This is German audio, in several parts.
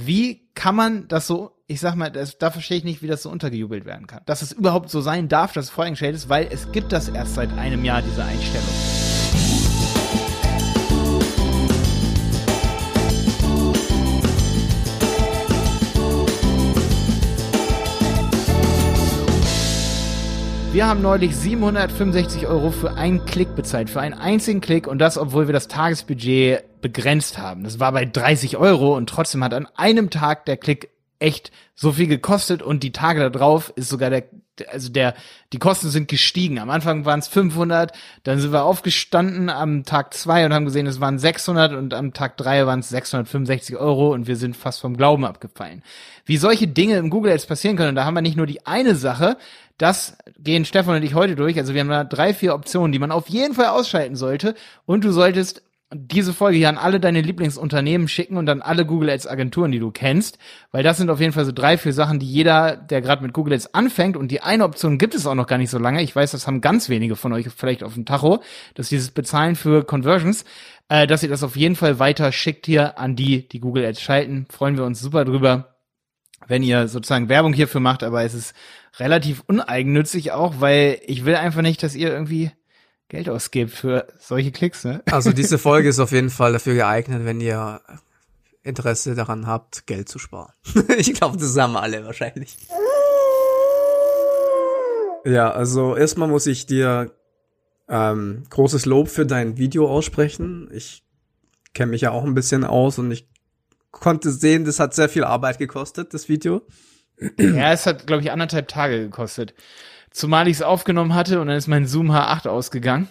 Wie kann man das so, ich sag mal, das, da verstehe ich nicht, wie das so untergejubelt werden kann. Dass es überhaupt so sein darf, dass es voreingestellt ist, weil es gibt das erst seit einem Jahr, diese Einstellung. Wir haben neulich 765 Euro für einen Klick bezahlt, für einen einzigen Klick und das, obwohl wir das Tagesbudget begrenzt haben. Das war bei 30 Euro und trotzdem hat an einem Tag der Klick echt so viel gekostet und die Tage da drauf ist sogar der, also der, die Kosten sind gestiegen. Am Anfang waren es 500, dann sind wir aufgestanden am Tag zwei und haben gesehen, es waren 600 und am Tag drei waren es 665 Euro und wir sind fast vom Glauben abgefallen. Wie solche Dinge im Google Ads passieren können, da haben wir nicht nur die eine Sache, das gehen Stefan und ich heute durch. Also wir haben da drei, vier Optionen, die man auf jeden Fall ausschalten sollte und du solltest diese Folge hier an alle deine Lieblingsunternehmen schicken und an alle Google Ads Agenturen, die du kennst, weil das sind auf jeden Fall so drei, vier Sachen, die jeder, der gerade mit Google Ads anfängt und die eine Option gibt es auch noch gar nicht so lange. Ich weiß, das haben ganz wenige von euch vielleicht auf dem Tacho, dass dieses Bezahlen für Conversions, äh, dass ihr das auf jeden Fall weiter schickt hier an die, die Google Ads schalten. Freuen wir uns super drüber, wenn ihr sozusagen Werbung hierfür macht, aber es ist relativ uneigennützig auch, weil ich will einfach nicht, dass ihr irgendwie Geld ausgibt für solche Klicks, ne? Also diese Folge ist auf jeden Fall dafür geeignet, wenn ihr Interesse daran habt, Geld zu sparen. ich glaube, das haben alle wahrscheinlich. Ja, also erstmal muss ich dir ähm, großes Lob für dein Video aussprechen. Ich kenne mich ja auch ein bisschen aus und ich konnte sehen, das hat sehr viel Arbeit gekostet, das Video. Ja, es hat, glaube ich, anderthalb Tage gekostet. Zumal ich es aufgenommen hatte und dann ist mein Zoom H8 ausgegangen.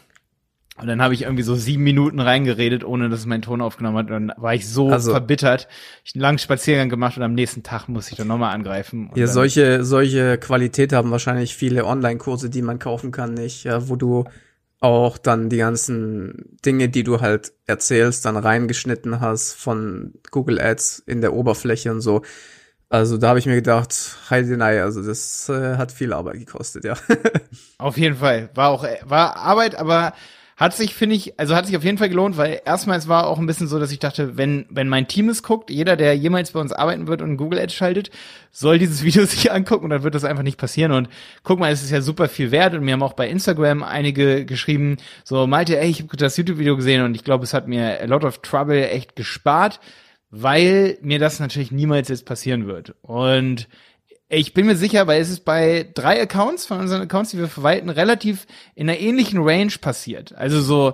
Und dann habe ich irgendwie so sieben Minuten reingeredet, ohne dass es meinen Ton aufgenommen hat. Und dann war ich so also, verbittert. Ich einen langen Spaziergang gemacht und am nächsten Tag muss ich dann nochmal angreifen. Ja, solche, solche Qualität haben wahrscheinlich viele Online-Kurse, die man kaufen kann, nicht, ja, wo du auch dann die ganzen Dinge, die du halt erzählst, dann reingeschnitten hast von Google Ads in der Oberfläche und so. Also da habe ich mir gedacht, Heidenei, also das äh, hat viel Arbeit gekostet, ja. auf jeden Fall. War auch, war Arbeit, aber hat sich, finde ich, also hat sich auf jeden Fall gelohnt, weil erstmal es war auch ein bisschen so, dass ich dachte, wenn, wenn mein Team es guckt, jeder, der jemals bei uns arbeiten wird und Google Ads schaltet, soll dieses Video sich angucken und dann wird das einfach nicht passieren. Und guck mal, es ist ja super viel wert und mir haben auch bei Instagram einige geschrieben, so Malte, ey, ich habe das YouTube-Video gesehen und ich glaube, es hat mir a lot of trouble echt gespart weil mir das natürlich niemals jetzt passieren wird. Und ich bin mir sicher, weil es ist bei drei Accounts von unseren Accounts, die wir verwalten, relativ in einer ähnlichen Range passiert. Also so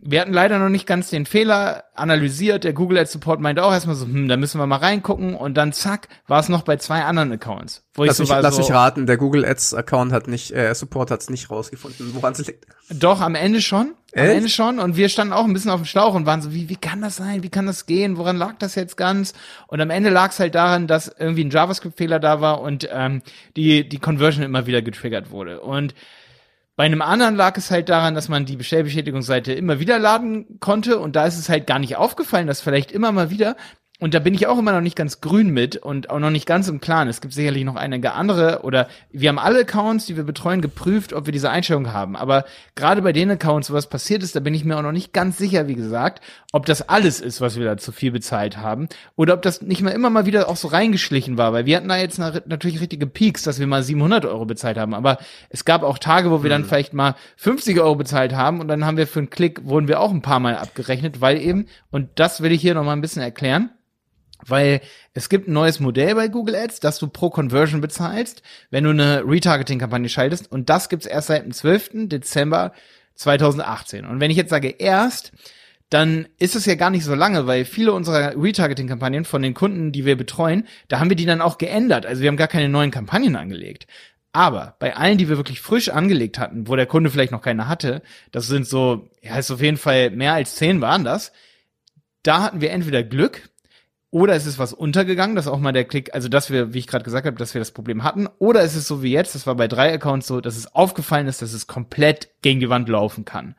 wir hatten leider noch nicht ganz den Fehler analysiert. Der Google Ads Support meinte auch erstmal so, hm, da müssen wir mal reingucken. Und dann zack, war es noch bei zwei anderen Accounts. Wo lass ich so mich, lass so, mich raten, der Google Ads Account hat nicht, äh, Support hat es nicht rausgefunden, woran es liegt. Doch, am Ende schon. Am Ende schon. Und wir standen auch ein bisschen auf dem Schlauch und waren so, wie, wie kann das sein? Wie kann das gehen? Woran lag das jetzt ganz? Und am Ende lag es halt daran, dass irgendwie ein JavaScript-Fehler da war und ähm, die, die Conversion immer wieder getriggert wurde. Und bei einem anderen lag es halt daran, dass man die Bestellbestätigungsseite immer wieder laden konnte und da ist es halt gar nicht aufgefallen, dass vielleicht immer mal wieder und da bin ich auch immer noch nicht ganz grün mit und auch noch nicht ganz im Klaren. Es gibt sicherlich noch einige andere oder wir haben alle Accounts, die wir betreuen, geprüft, ob wir diese Einstellung haben. Aber gerade bei den Accounts, wo was passiert ist, da bin ich mir auch noch nicht ganz sicher, wie gesagt, ob das alles ist, was wir da zu viel bezahlt haben oder ob das nicht mal immer mal wieder auch so reingeschlichen war, weil wir hatten da jetzt natürlich richtige Peaks, dass wir mal 700 Euro bezahlt haben. Aber es gab auch Tage, wo wir dann mhm. vielleicht mal 50 Euro bezahlt haben und dann haben wir für einen Klick, wurden wir auch ein paar Mal abgerechnet, weil eben, und das will ich hier noch mal ein bisschen erklären, weil es gibt ein neues Modell bei Google Ads, dass du pro Conversion bezahlst, wenn du eine Retargeting-Kampagne schaltest. Und das gibt's erst seit dem 12. Dezember 2018. Und wenn ich jetzt sage erst, dann ist es ja gar nicht so lange, weil viele unserer Retargeting-Kampagnen von den Kunden, die wir betreuen, da haben wir die dann auch geändert. Also wir haben gar keine neuen Kampagnen angelegt. Aber bei allen, die wir wirklich frisch angelegt hatten, wo der Kunde vielleicht noch keine hatte, das sind so, ja, ist auf jeden Fall mehr als zehn waren das, da hatten wir entweder Glück, oder es ist was untergegangen, dass auch mal der Klick, also dass wir, wie ich gerade gesagt habe, dass wir das Problem hatten. Oder es ist so wie jetzt, das war bei drei Accounts so, dass es aufgefallen ist, dass es komplett gegen die Wand laufen kann.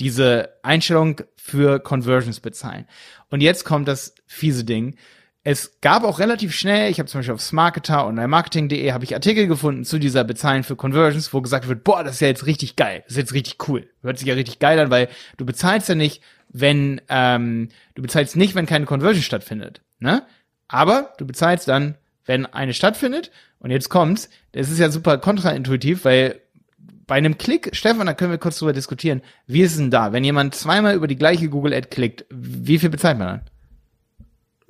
Diese Einstellung für Conversions bezahlen. Und jetzt kommt das fiese Ding. Es gab auch relativ schnell, ich habe zum Beispiel auf Smarketer und marketing.de habe ich Artikel gefunden zu dieser Bezahlen für Conversions, wo gesagt wird, boah, das ist ja jetzt richtig geil, das ist jetzt richtig cool. Hört sich ja richtig geil an, weil du bezahlst ja nicht, wenn ähm, du bezahlst nicht, wenn keine Conversion stattfindet. Ne? Aber du bezahlst dann, wenn eine stattfindet. Und jetzt kommt's. Das ist ja super kontraintuitiv, weil bei einem Klick, Stefan, da können wir kurz drüber diskutieren. Wie ist es denn da? Wenn jemand zweimal über die gleiche Google Ad klickt, wie viel bezahlt man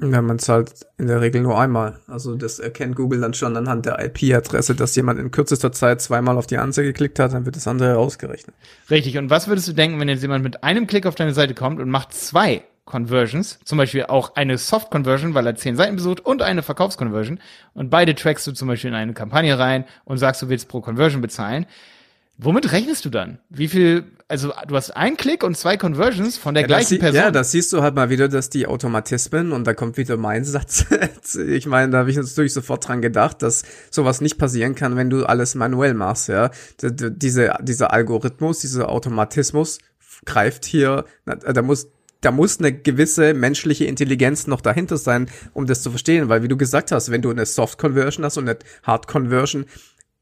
dann? Ja, man zahlt in der Regel nur einmal. Also das erkennt Google dann schon anhand der IP-Adresse, dass jemand in kürzester Zeit zweimal auf die Anzeige geklickt hat, dann wird das andere ausgerechnet. Richtig. Und was würdest du denken, wenn jetzt jemand mit einem Klick auf deine Seite kommt und macht zwei Conversions, zum Beispiel auch eine Soft Conversion, weil er zehn Seiten besucht und eine Verkaufsconversion und beide trackst du zum Beispiel in eine Kampagne rein und sagst, du willst pro Conversion bezahlen. Womit rechnest du dann? Wie viel, also du hast einen Klick und zwei Conversions von der Ja, gleichen sie- Person. Ja, das siehst du halt mal wieder, dass die Automatismen, und da kommt wieder mein Satz, ich meine, da habe ich natürlich sofort dran gedacht, dass sowas nicht passieren kann, wenn du alles manuell machst, ja. D diese, dieser Algorithmus, dieser Automatismus greift hier, da muss da muss eine gewisse menschliche Intelligenz noch dahinter sein, um das zu verstehen, weil wie du gesagt hast, wenn du eine Soft Conversion hast und eine Hard Conversion,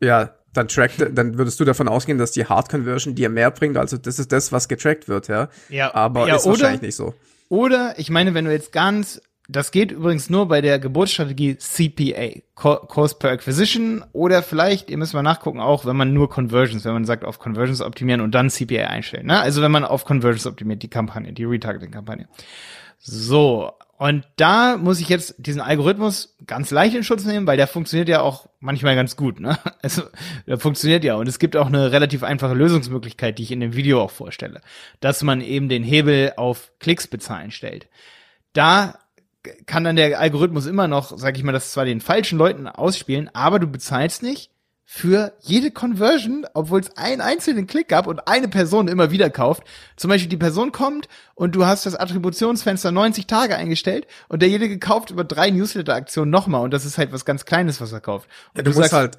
ja, dann trackt, dann würdest du davon ausgehen, dass die Hard Conversion dir mehr bringt, also das ist das, was getrackt wird, ja. Ja, aber ja, ist oder- wahrscheinlich nicht so. Oder, ich meine, wenn du jetzt ganz, das geht übrigens nur bei der Geburtsstrategie CPA, Co- Cost per Acquisition, oder vielleicht, ihr müsst mal nachgucken, auch wenn man nur Conversions, wenn man sagt, auf Conversions optimieren und dann CPA einstellen. Ne? Also wenn man auf Conversions optimiert, die Kampagne, die Retargeting-Kampagne. So, und da muss ich jetzt diesen Algorithmus ganz leicht in Schutz nehmen, weil der funktioniert ja auch manchmal ganz gut. Ne? Also der funktioniert ja und es gibt auch eine relativ einfache Lösungsmöglichkeit, die ich in dem Video auch vorstelle, dass man eben den Hebel auf Klicks bezahlen stellt. Da kann dann der Algorithmus immer noch, sag ich mal, das zwar den falschen Leuten ausspielen, aber du bezahlst nicht für jede Conversion, obwohl es einen einzelnen Klick gab und eine Person immer wieder kauft. Zum Beispiel die Person kommt und du hast das Attributionsfenster 90 Tage eingestellt und derjenige kauft über drei Newsletter-Aktionen nochmal und das ist halt was ganz Kleines, was er kauft. Und Ja, du, musst halt,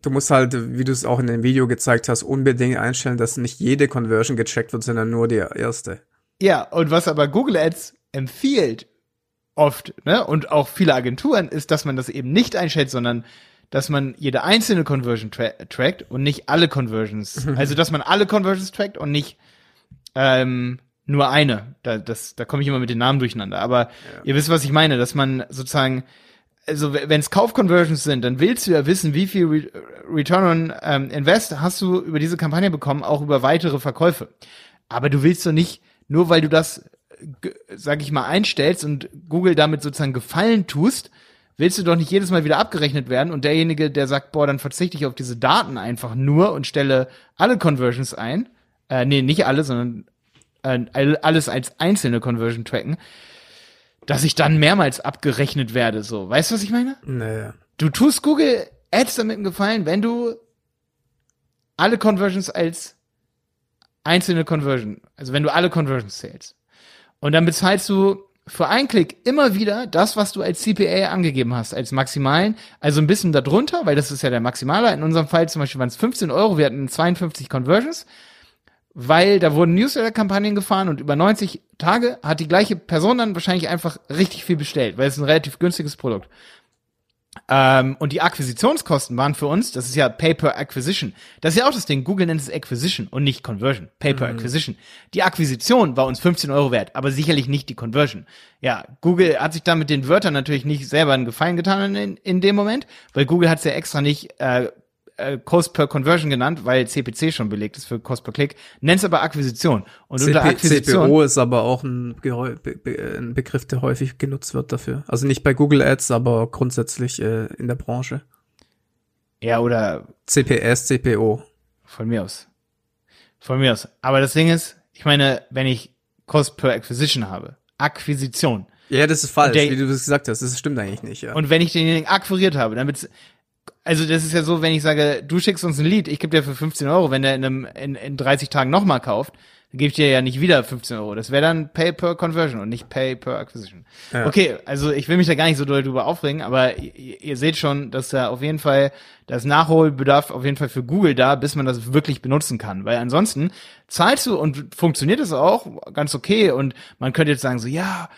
du musst halt, wie du es auch in dem Video gezeigt hast, unbedingt einstellen, dass nicht jede Conversion gecheckt wird, sondern nur die erste. Ja, und was aber Google Ads empfiehlt, oft, ne, und auch viele Agenturen, ist, dass man das eben nicht einstellt, sondern dass man jede einzelne Conversion tra trackt und nicht alle Conversions. also, dass man alle Conversions trackt und nicht ähm, nur eine. Da, das, da komme ich immer mit den Namen durcheinander. Aber ihr wisst, was ich meine, dass man sozusagen, also wenn es Kaufconversions sind, dann willst du ja wissen, wie viel Re Return on ähm, Invest hast du über diese Kampagne bekommen, auch über weitere Verkäufe. Aber du willst doch nicht, nur weil du das, sag ich mal, einstellst und Google damit sozusagen Gefallen tust, willst du doch nicht jedes Mal wieder abgerechnet werden und derjenige, der sagt, boah, dann verzichte ich auf diese Daten einfach nur und stelle alle Conversions ein, äh, nee, nicht alle, sondern äh, all- alles als einzelne Conversion tracken, dass ich dann mehrmals abgerechnet werde, so. Weißt du, was ich meine? Nee. Du tust Google Ads damit einen Gefallen, wenn du alle Conversions als einzelne Conversion, also wenn du alle Conversions zählst. Und dann bezahlst du für einen Klick immer wieder das, was du als CPA angegeben hast, als maximalen, also ein bisschen darunter, weil das ist ja der Maximaler. In unserem Fall zum Beispiel waren es 15 Euro, wir hatten 52 Conversions, weil da wurden Newsletter-Kampagnen gefahren und über 90 Tage hat die gleiche Person dann wahrscheinlich einfach richtig viel bestellt, weil es ein relativ günstiges Produkt. Ähm, und die Akquisitionskosten waren für uns, das ist ja Pay per Acquisition. Das ist ja auch das Ding. Google nennt es Acquisition und nicht Conversion. Pay per Acquisition. Die Akquisition war uns 15 Euro wert, aber sicherlich nicht die Conversion. Ja, Google hat sich da mit den Wörtern natürlich nicht selber einen Gefallen getan in, in dem Moment, weil Google hat es ja extra nicht äh, äh, Cost per Conversion genannt, weil CPC schon belegt ist für Cost per Klick, nennt es aber Akquisition. Und unter CP, Akquisition. CPO ist aber auch ein, Be Be ein Begriff, der häufig genutzt wird dafür. Also nicht bei Google Ads, aber grundsätzlich äh, in der Branche. Ja, oder CPS, CPO. Von mir aus. Von mir aus. Aber das Ding ist, ich meine, wenn ich Cost per Acquisition habe, Akquisition, Ja, das ist falsch, der- wie du das gesagt hast. Das stimmt eigentlich nicht, ja. und wenn ich denjenigen akquiriert habe, dann wird's, also das ist ja so, wenn ich sage, du schickst uns ein Lied, ich gebe dir für 15 Euro, wenn der in, einem, in, in 30 Tagen nochmal kauft, dann gebe ich dir ja nicht wieder 15 Euro. Das wäre dann Pay per Conversion und nicht Pay per Acquisition. Ja. Okay, also ich will mich da gar nicht so doll drüber aufregen, aber ihr, ihr seht schon, dass da auf jeden Fall das Nachholbedarf auf jeden Fall für Google da, bis man das wirklich benutzen kann. Weil ansonsten zahlst du und funktioniert es auch ganz okay und man könnte jetzt sagen so, ja,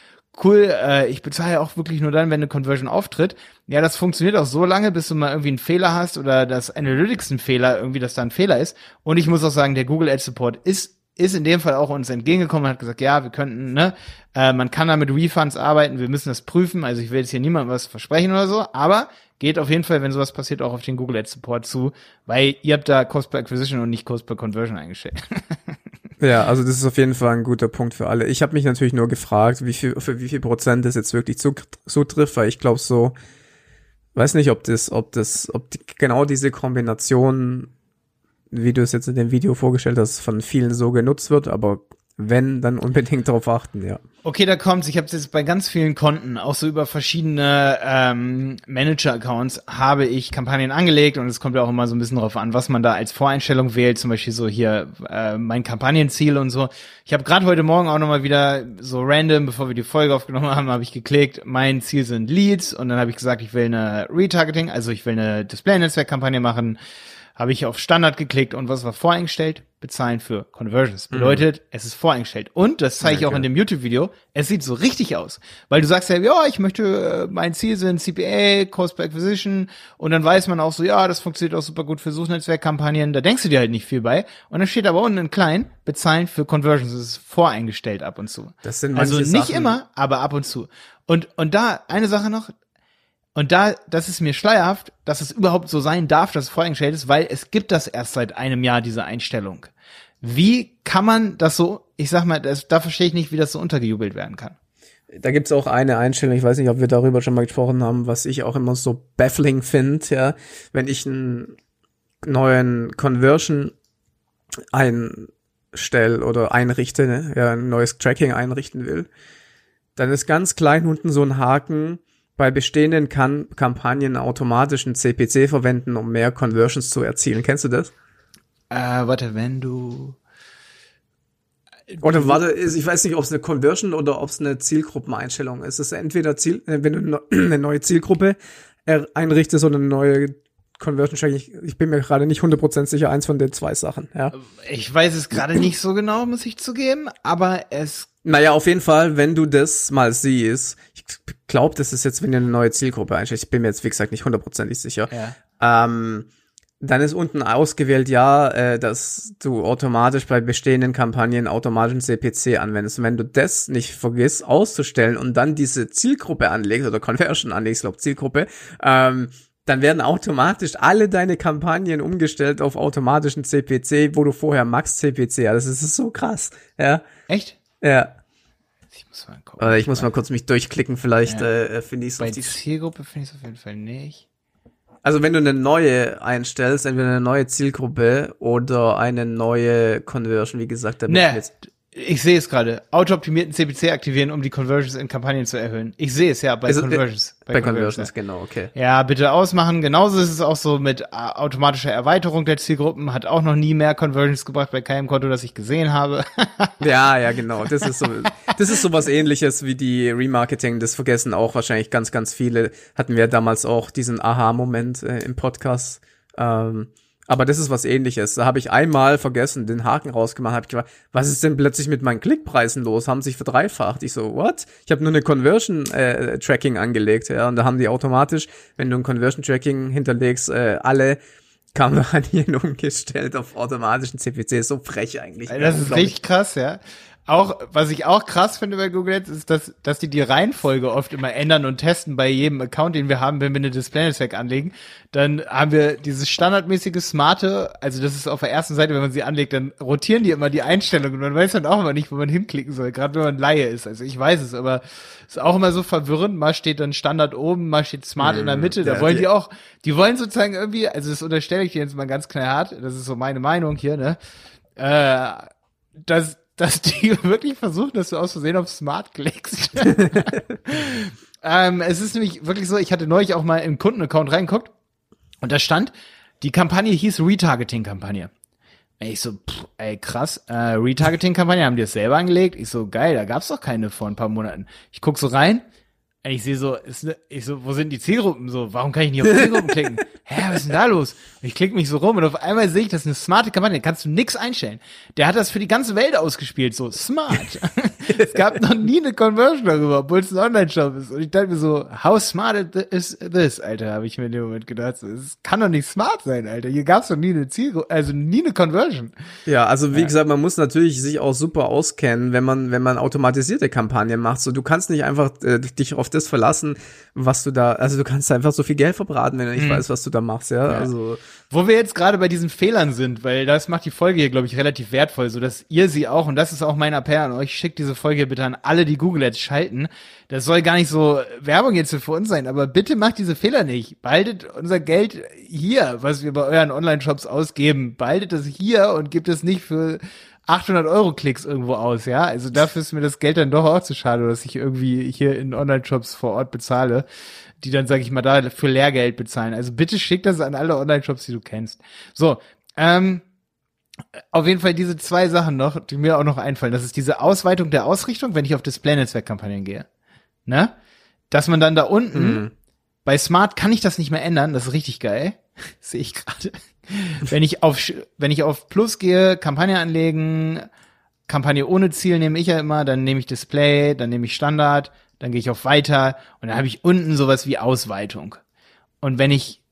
cool, äh, ich bezahle auch wirklich nur dann, wenn eine Conversion auftritt. Ja, das funktioniert auch so lange, bis du mal irgendwie einen Fehler hast oder das Analytics ein Fehler, irgendwie, dass da ein Fehler ist. Und ich muss auch sagen, der Google Ads Support ist ist in dem Fall auch uns entgegengekommen und hat gesagt, ja, wir könnten, ne, äh, man kann da mit Refunds arbeiten, wir müssen das prüfen, also ich will jetzt hier niemandem was versprechen oder so, aber geht auf jeden Fall, wenn sowas passiert, auch auf den Google Ads Support zu, weil ihr habt da Cost per Acquisition und nicht Cost per Conversion eingestellt. Ja, also das ist auf jeden Fall ein guter Punkt für alle. Ich habe mich natürlich nur gefragt, wie viel, für wie viel Prozent das jetzt wirklich zutrifft, weil ich glaube so, weiß nicht, ob das, ob das, ob die, genau diese Kombination, wie du es jetzt in dem Video vorgestellt hast, von vielen so genutzt wird, aber wenn, dann unbedingt darauf achten, ja. Okay, da kommt's. Ich habe jetzt bei ganz vielen Konten, auch so über verschiedene ähm, Manager-Accounts, habe ich Kampagnen angelegt und es kommt ja auch immer so ein bisschen drauf an, was man da als Voreinstellung wählt. Zum Beispiel so hier äh, mein Kampagnenziel und so. Ich habe gerade heute Morgen auch nochmal wieder so random, bevor wir die Folge aufgenommen haben, habe ich geklickt, mein Ziel sind Leads und dann habe ich gesagt, ich will eine Retargeting, also ich will eine Display-Netzwerk-Kampagne machen habe ich auf Standard geklickt und was war voreingestellt? Bezahlen für Conversions. Bedeutet, mhm. es ist voreingestellt. Und, das zeige ich auch in dem YouTube-Video, es sieht so richtig aus. Weil du sagst ja, ja, ich möchte, äh, mein Ziel sind CPA, Cost per Acquisition und dann weiß man auch so, ja, das funktioniert auch super gut für Suchnetzwerkkampagnen, da denkst du dir halt nicht viel bei. Und dann steht aber unten in klein, bezahlen für Conversions. Das ist voreingestellt ab und zu. Das sind also nicht Sachen. immer, aber ab und zu. Und, und da, eine Sache noch, und da, das ist mir schleierhaft, dass es überhaupt so sein darf, dass es voreingestellt ist, weil es gibt das erst seit einem Jahr, diese Einstellung. Wie kann man das so, ich sag mal, das, da verstehe ich nicht, wie das so untergejubelt werden kann. Da gibt's auch eine Einstellung, ich weiß nicht, ob wir darüber schon mal gesprochen haben, was ich auch immer so baffling finde, ja, wenn ich einen neuen Conversion einstelle oder einrichte, ne, ja, ein neues Tracking einrichten will, dann ist ganz klein unten so ein Haken, bei bestehenden kan Kampagnen automatischen CPC verwenden, um mehr Conversions zu erzielen. Kennst du das? Äh, warte, wenn du oder warte, ich weiß nicht, ob es eine Conversion oder ob es eine Zielgruppeneinstellung ist. Es ist entweder Ziel, äh, wenn du eine neue Zielgruppe einrichtest oder eine neue Conversion Tracking. Ich, ich bin mir gerade nicht 100% sicher, eins von den zwei Sachen, ja. Ich weiß es gerade nicht so genau, muss ich zugeben, aber es naja, auf jeden Fall, wenn du das mal siehst, ich glaube, das ist jetzt, wenn du eine neue Zielgruppe einstellst, ich bin mir jetzt, wie gesagt, nicht hundertprozentig sicher, ja. ähm, dann ist unten ausgewählt, ja, äh, dass du automatisch bei bestehenden Kampagnen automatischen CPC anwendest. Und wenn du das nicht vergisst auszustellen und dann diese Zielgruppe anlegst oder Conversion anlegst, glaube Zielgruppe, ähm, dann werden automatisch alle deine Kampagnen umgestellt auf automatischen CPC, wo du vorher Max CPC hattest. Das ist so krass, ja. Echt? Ja. Ich muss mal gucken. Äh, ich muss mal kurz mich durchklicken, vielleicht ja. äh, finde ich es Bei die Zielgruppe finde ich es auf jeden Fall nicht. Also wenn du eine neue einstellst, entweder eine neue Zielgruppe oder eine neue Conversion, wie gesagt, damit nee, ich sehe es gerade. Auto-optimierten CPC aktivieren, um die Conversions in Kampagnen zu erhöhen. Ich sehe es ja bei es, Conversions. Bei, bei Conversions, Conversions, genau, okay. Ja, bitte ausmachen. Genauso ist es auch so mit äh, automatischer Erweiterung der Zielgruppen. Hat auch noch nie mehr Conversions gebracht bei keinem Konto, das ich gesehen habe. ja, ja, genau. Das ist so, das ist so was ähnliches wie die Remarketing. Das vergessen auch wahrscheinlich ganz, ganz viele. Hatten wir damals auch diesen Aha-Moment äh, im Podcast. Ähm, aber das ist was ähnliches. Da habe ich einmal vergessen, den Haken rausgemacht, habe ich gefragt, was ist denn plötzlich mit meinen Klickpreisen los? Haben sich verdreifacht. Ich so, what? Ich habe nur eine Conversion äh, Tracking angelegt, ja, und da haben die automatisch, wenn du ein Conversion Tracking hinterlegst, äh, alle Kampagnen umgestellt auf automatischen CPC. So frech eigentlich. Das ist richtig krass, ja. Auch, was ich auch krass finde bei Google Ads, ist, dass, dass die die Reihenfolge oft immer ändern und testen bei jedem Account, den wir haben, wenn wir eine Display-Netzwerk anlegen. Dann haben wir dieses standardmäßige Smarte, also das ist auf der ersten Seite, wenn man sie anlegt, dann rotieren die immer die Einstellungen und man weiß dann auch immer nicht, wo man hinklicken soll, gerade wenn man Laie ist. Also ich weiß es, aber es ist auch immer so verwirrend. Mal steht dann Standard oben, mal steht Smart in der mhm. Mitte. Da wollen die auch, die wollen sozusagen irgendwie, also das unterstelle ich dir jetzt mal ganz knallhart, das ist so meine Meinung hier, ne? Äh, dass dass die wirklich versuchen, dass du aus Versehen auf Smart klickst. ähm, es ist nämlich wirklich so, ich hatte neulich auch mal im Kundenaccount reingeguckt und da stand, die Kampagne hieß Retargeting-Kampagne. Ich so, pff, ey, krass, äh, Retargeting-Kampagne, haben die das selber angelegt? Ich so, geil, da gab's doch keine vor ein paar Monaten. Ich guck so rein, ich sehe so, ist, ne- ich so, wo sind die Zielgruppen? So, warum kann ich nicht auf Zielgruppen klicken? Hä, was ist denn da los? Und ich klicke mich so rum und auf einmal sehe ich, das ist eine smarte Kampagne, kannst du nix einstellen. Der hat das für die ganze Welt ausgespielt, so smart. es gab noch nie eine Conversion darüber, obwohl es ein Online-Shop ist. Und ich dachte mir so, how smart is this, Alter, habe ich mir in dem Moment gedacht. Es kann doch nicht smart sein, Alter. Hier gab's doch nie eine Zielgruppe, also nie eine Conversion. Ja, also wie gesagt, man muss natürlich sich auch super auskennen, wenn man wenn man automatisierte Kampagnen macht. So, du kannst nicht einfach äh, dich auf das verlassen, was du da, also du kannst einfach so viel Geld verbraten, wenn du nicht weißt, was du da machst, ja. Also Wo wir jetzt gerade bei diesen Fehlern sind, weil das macht die Folge hier, glaube ich, relativ wertvoll, so dass ihr sie auch, und das ist auch mein Appell an euch, schickt diese Folge bitte an alle, die Google Ads schalten. Das soll gar nicht so Werbung jetzt für uns sein, aber bitte macht diese Fehler nicht. Behaltet unser Geld hier, was wir bei euren Online-Shops ausgeben, behaltet das hier und gebt es nicht für 800 Euro Klicks irgendwo aus, ja. Also dafür ist mir das Geld dann doch auch zu schade, dass ich irgendwie hier in Online-Shops vor Ort bezahle, die dann, sage ich mal, da für Lehrgeld bezahlen. Also bitte schick das an alle Online-Shops, die du kennst. So, ähm, auf jeden Fall diese zwei Sachen noch, die mir auch noch einfallen. Das ist diese Ausweitung der Ausrichtung, wenn ich auf Display-Netzwerk-Kampagnen gehe. Ne? Dass man dann da unten, bei Smart kann ich das nicht mehr ändern, das ist richtig geil. Sehe ich gerade. Wenn ich auf, wenn ich auf Plus gehe, Kampagne anlegen, Kampagne ohne Ziel nehme ich ja immer, dann nehme ich Display, dann nehme ich Standard, dann gehe ich auf Weiter und dann habe ich unten sowas wie Ausweitung. Und wenn ich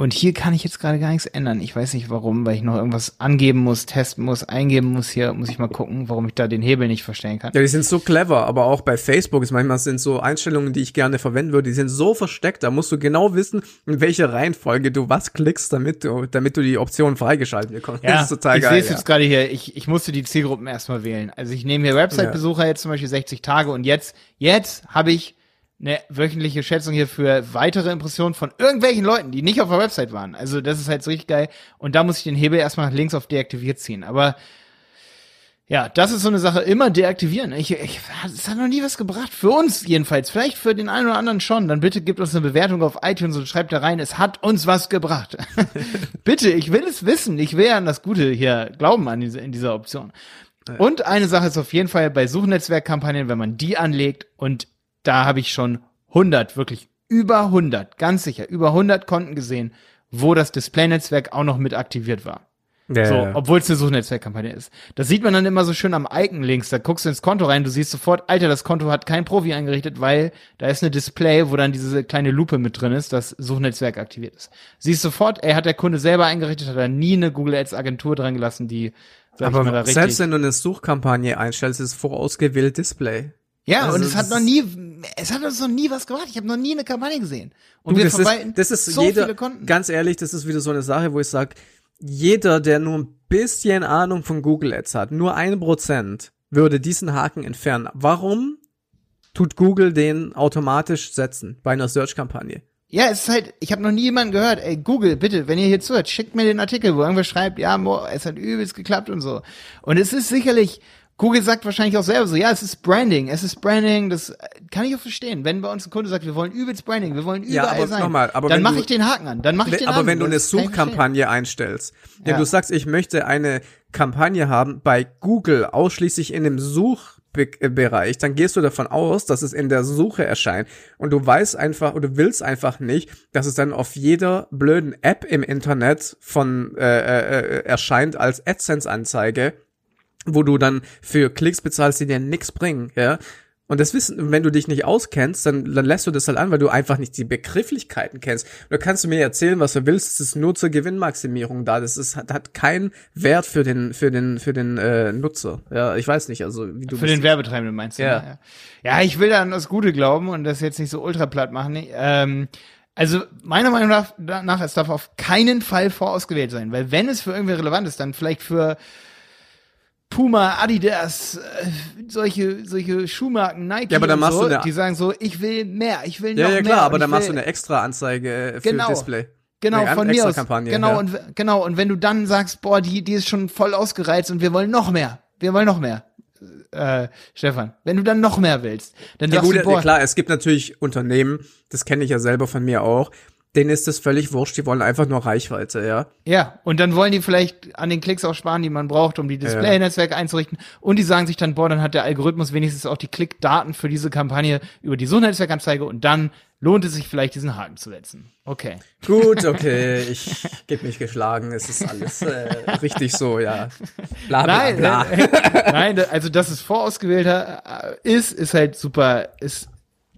und hier kann ich jetzt gerade gar nichts ändern. Ich weiß nicht warum, weil ich noch irgendwas angeben muss, testen muss, eingeben muss. Hier muss ich mal gucken, warum ich da den Hebel nicht verstellen kann. Ja, die sind so clever, aber auch bei Facebook ist manchmal sind so Einstellungen, die ich gerne verwenden würde, die sind so versteckt, da musst du genau wissen, in welcher Reihenfolge du was klickst, damit du, damit du die Option freigeschalten bekommst. Ja, das ist total ich sehe geil. es ja. jetzt gerade hier. Ich, ich musste die Zielgruppen erstmal wählen. Also ich nehme hier Website-Besucher jetzt zum Beispiel 60 Tage und jetzt, jetzt habe ich eine wöchentliche Schätzung hier für weitere Impressionen von irgendwelchen Leuten, die nicht auf der Website waren. Also das ist halt so richtig geil. Und da muss ich den Hebel erstmal nach links auf deaktiviert ziehen. Aber ja, das ist so eine Sache, immer deaktivieren. Ich, ich, es hat noch nie was gebracht. Für uns jedenfalls. Vielleicht für den einen oder anderen schon. Dann bitte gebt uns eine Bewertung auf iTunes und schreibt da rein, es hat uns was gebracht. bitte, ich will es wissen. Ich will an das Gute hier glauben an diese, in dieser Option. Und eine Sache ist auf jeden Fall bei Suchnetzwerkkampagnen, wenn man die anlegt und da habe ich schon 100, wirklich über 100, ganz sicher, über 100 Konten gesehen, wo das Display-Netzwerk auch noch mit aktiviert war. Ja, So, ja. obwohl es eine Suchnetzwerkkampagne ist. Das sieht man dann immer so schön am Icon links. Da guckst du ins Konto rein, du siehst sofort, Alter, das Konto hat kein Profi eingerichtet, weil da ist eine Display, wo dann diese kleine Lupe mit drin ist, das Suchnetzwerk aktiviert ist. Siehst sofort, ey, hat der Kunde selber eingerichtet, hat er nie eine Google Ads Agentur dran gelassen, die, sag ich mal, da aber richtig. selbst wenn du eine Suchkampagne einstellst, ist vorausgewählt Display. Ja, also und es hat noch nie, es hat uns noch nie was gebracht. Ich habe noch nie eine Kampagne gesehen. Und Du, wir das, verwalten ist, das ist so jeder, viele Konten. ganz ehrlich, das ist wieder so eine Sache, wo ich sage, jeder, der nur ein bisschen Ahnung von Google Ads hat, nur ein Prozent, würde diesen Haken entfernen. Warum tut Google den automatisch setzen bei einer Search-Kampagne? Ja, es ist halt, ich habe noch nie jemanden gehört, ey, Google, bitte, wenn ihr hier zuhört, schickt mir den Artikel, wo irgendwer schreibt, ja, mo, es hat übelst geklappt und so. Und es ist sicherlich, Google sagt wahrscheinlich auch selber so, ja, es ist Branding, es ist Branding, das äh, kann ich auch verstehen. Wenn bei uns ein Kunde sagt, wir wollen übelst Branding, wir wollen Ja, überall aber sein, nochmal, aber dann mache ich den Haken an, dann mache ich den aber an. wenn du eine. Suchkampagne einstellst, wenn Ja. du sagst, ich möchte eine Kampagne haben bei Google ausschließlich in dem Suchbereich, dann gehst du davon aus, dass es in der Suche erscheint und du weißt einfach oder willst einfach nicht, dass es dann auf jeder blöden App im Internet von äh, äh, erscheint als AdSense-Anzeige, wo du dann für Klicks bezahlst, die dir nichts bringen, ja. Und das Wissen, wenn du dich nicht auskennst, dann, dann lässt du das halt an, weil du einfach nicht die Begrifflichkeiten kennst. Da kannst du mir erzählen, was du willst, es ist nur zur Gewinnmaximierung da. Das ist, hat, hat keinen Wert für den, für den, für den äh, Nutzer. Ja, ich weiß nicht, also wie du Für das- den Werbetreibenden meinst du? Ja. ne? Ja, Ja, ich will da an das Gute glauben und das jetzt nicht so ultra platt machen. Ähm, also meiner Meinung nach, nach, es darf auf keinen Fall vorausgewählt sein, weil wenn es für irgendwie relevant ist, dann vielleicht für Puma, Adidas, äh, solche, solche Schuhmarken, Nike Ja, aber dann machst so, du eine- die sagen so, ich will mehr, ich will Ja, noch ja mehr. klar, aber und dann machst du eine extra Anzeige äh, für Genau. Display. Genau, Eine von mir aus. Kampagne, genau, ja. und genau, und wenn du dann sagst, boah, die, die ist schon voll ausgereizt und wir wollen noch mehr. Wir wollen noch mehr. Äh, Stefan, wenn du dann noch mehr willst, dann Ja sagst gut, du, boah, klar, es gibt natürlich Unternehmen, das kenne ich ja selber von mir auch, denen ist das völlig wurscht, die wollen einfach nur Reichweite, ja. Ja, und dann wollen die vielleicht an den Klicks auch sparen, die man braucht, um die Display-Netzwerke einzurichten. Und die sagen sich dann, boah, dann hat der Algorithmus wenigstens auch die Klickdaten für diese Kampagne über die Suchnetzwerkanzeige und dann lohnt es sich vielleicht, diesen Haken zu setzen. Okay. Gut, okay, ich gebe mich geschlagen, es ist alles äh, richtig so, ja. Bla, bla, nein, bla. Äh, nein, also dass es vorausgewählter äh, ist, ist halt super, ist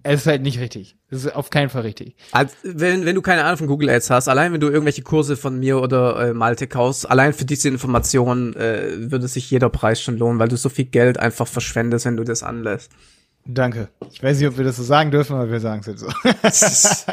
es ist halt nicht richtig. Es ist auf keinen Fall richtig. Also, wenn, wenn du keine Ahnung von Google Ads hast, allein wenn du irgendwelche Kurse von mir oder äh, Malte kaufst, allein für diese Informationen äh, würde sich jeder Preis schon lohnen, weil du so viel Geld einfach verschwendest, wenn du das anlässt. Danke. Ich weiß nicht, ob wir das so sagen dürfen, aber wir sagen es jetzt so.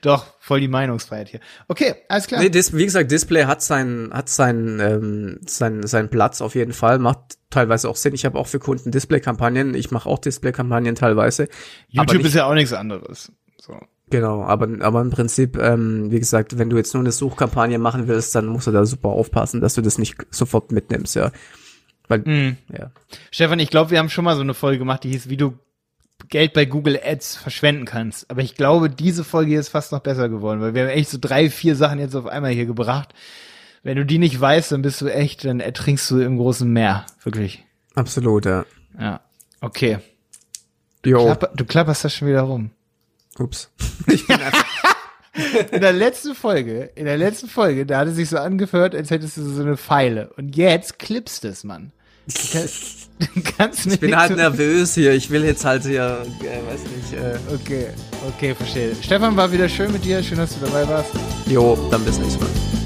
Doch, voll die Meinungsfreiheit hier. Okay, alles klar. Nee, wie gesagt, Display hat seinen, hat seinen, ähm, seinen, seinen Platz auf jeden Fall. Macht teilweise auch Sinn. Ich habe auch für Kunden Display-Kampagnen. Ich mache auch Display-Kampagnen teilweise. YouTube ist ja auch nichts anderes. So. Genau, aber, aber im Prinzip, ähm, wie gesagt, wenn du jetzt nur eine Suchkampagne machen willst, dann musst du da super aufpassen, dass du das nicht sofort mitnimmst, ja. Weil, mm. ja. Stefan, ich glaube, wir haben schon mal so eine Folge gemacht, die hieß, wie du Geld bei Google Ads verschwenden kannst. Aber ich glaube, diese Folge hier ist fast noch besser geworden, weil wir haben echt so drei, vier Sachen jetzt auf einmal hier gebracht. Wenn du die nicht weißt, dann bist du echt, dann ertrinkst du im großen Meer. Wirklich. Absolut, ja. Ja. Okay. Jo. Klapper, du klapperst das schon wieder rum. Ups. Ich bin einfach in der letzten Folge, in der letzten Folge, da hat es sich so angehört, als hättest du so eine Pfeile. Und jetzt klippst es, Mann. Kannst ich bin halt nervös hier. Ich will jetzt halt hier, äh, weiß nicht. Äh. Okay, okay, verstehe. Stefan, war wieder schön mit dir. Schön, dass du dabei warst. Jo, dann bis nächstes Mal.